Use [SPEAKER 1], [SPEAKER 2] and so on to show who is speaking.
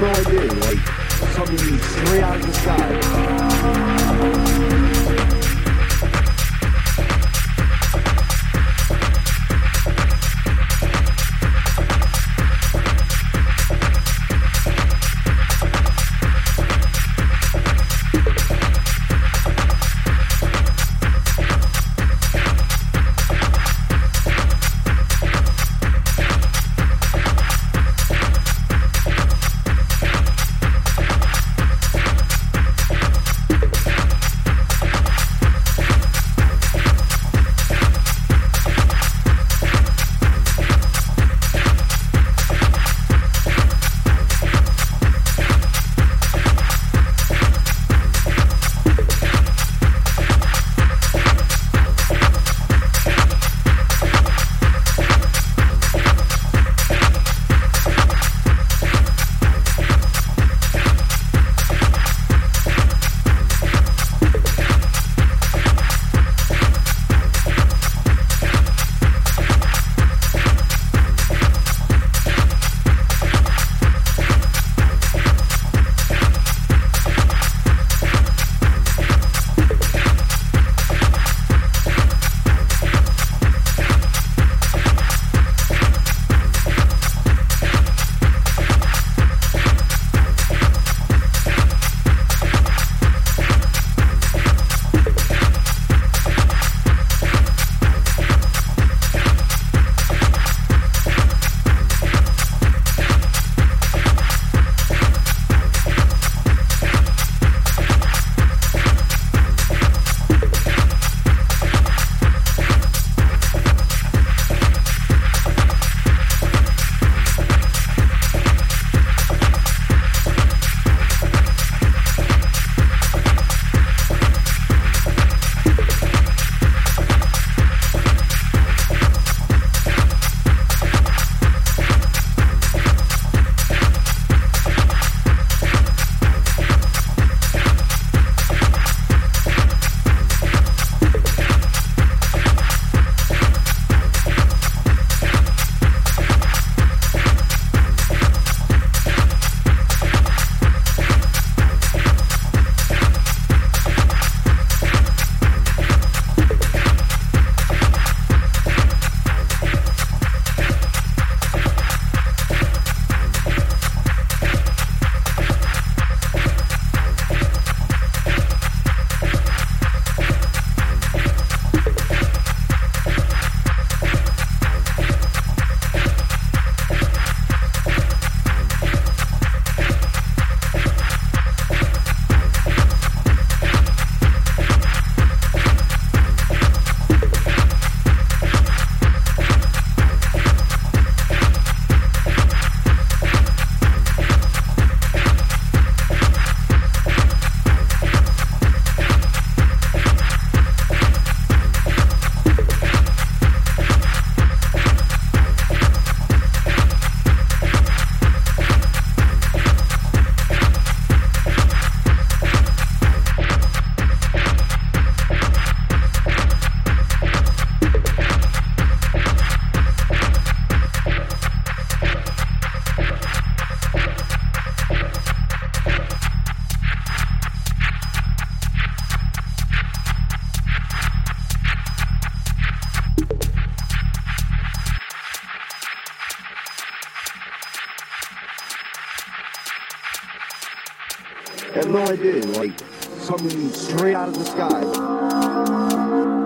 [SPEAKER 1] no idea. Like suddenly three out of the sky. I have no idea. Like, coming straight out of the sky.